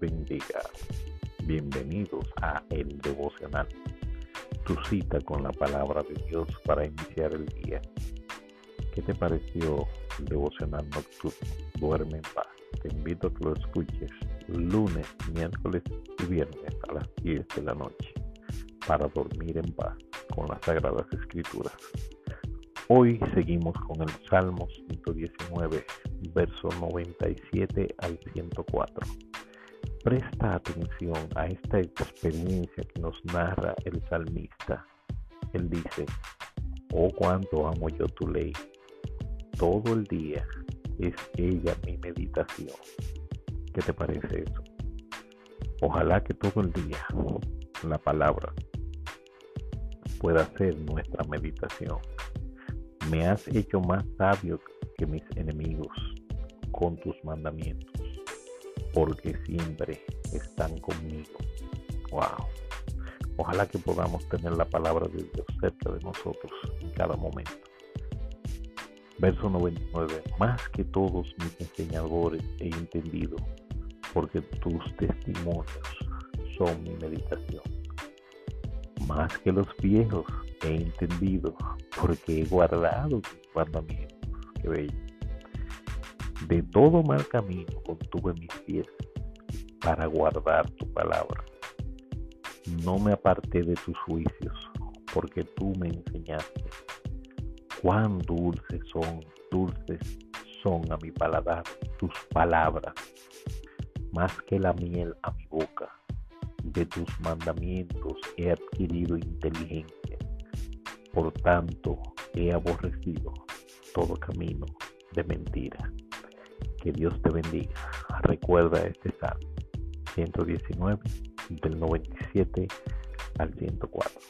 bendiga. Bienvenidos a El Devocional, tu cita con la palabra de Dios para iniciar el día. ¿Qué te pareció el devocional nocturno? Duerme en paz. Te invito a que lo escuches lunes, miércoles y viernes a las 10 de la noche para dormir en paz con las Sagradas Escrituras. Hoy seguimos con el Salmo 119, verso 97 al 104. Presta atención a esta experiencia que nos narra el salmista. Él dice, oh cuánto amo yo tu ley. Todo el día es ella mi meditación. ¿Qué te parece eso? Ojalá que todo el día la palabra pueda ser nuestra meditación me has hecho más sabio que mis enemigos con tus mandamientos, porque siempre están conmigo. Wow. Ojalá que podamos tener la palabra de Dios cerca de nosotros en cada momento. Verso 99. Más que todos mis enseñadores he entendido, porque tus testimonios son mi meditación. Más que los viejos he entendido, porque he guardado tus mandamientos. Qué bello. De todo mal camino contuve mis pies para guardar tu palabra. No me aparté de tus juicios, porque tú me enseñaste. Cuán dulces son, dulces son a mi paladar tus palabras, más que la miel a mi boca. De tus mandamientos he adquirido inteligencia por tanto, he aborrecido todo camino de mentira. Que Dios te bendiga. Recuerda este Salmo 119 del 97 al 104.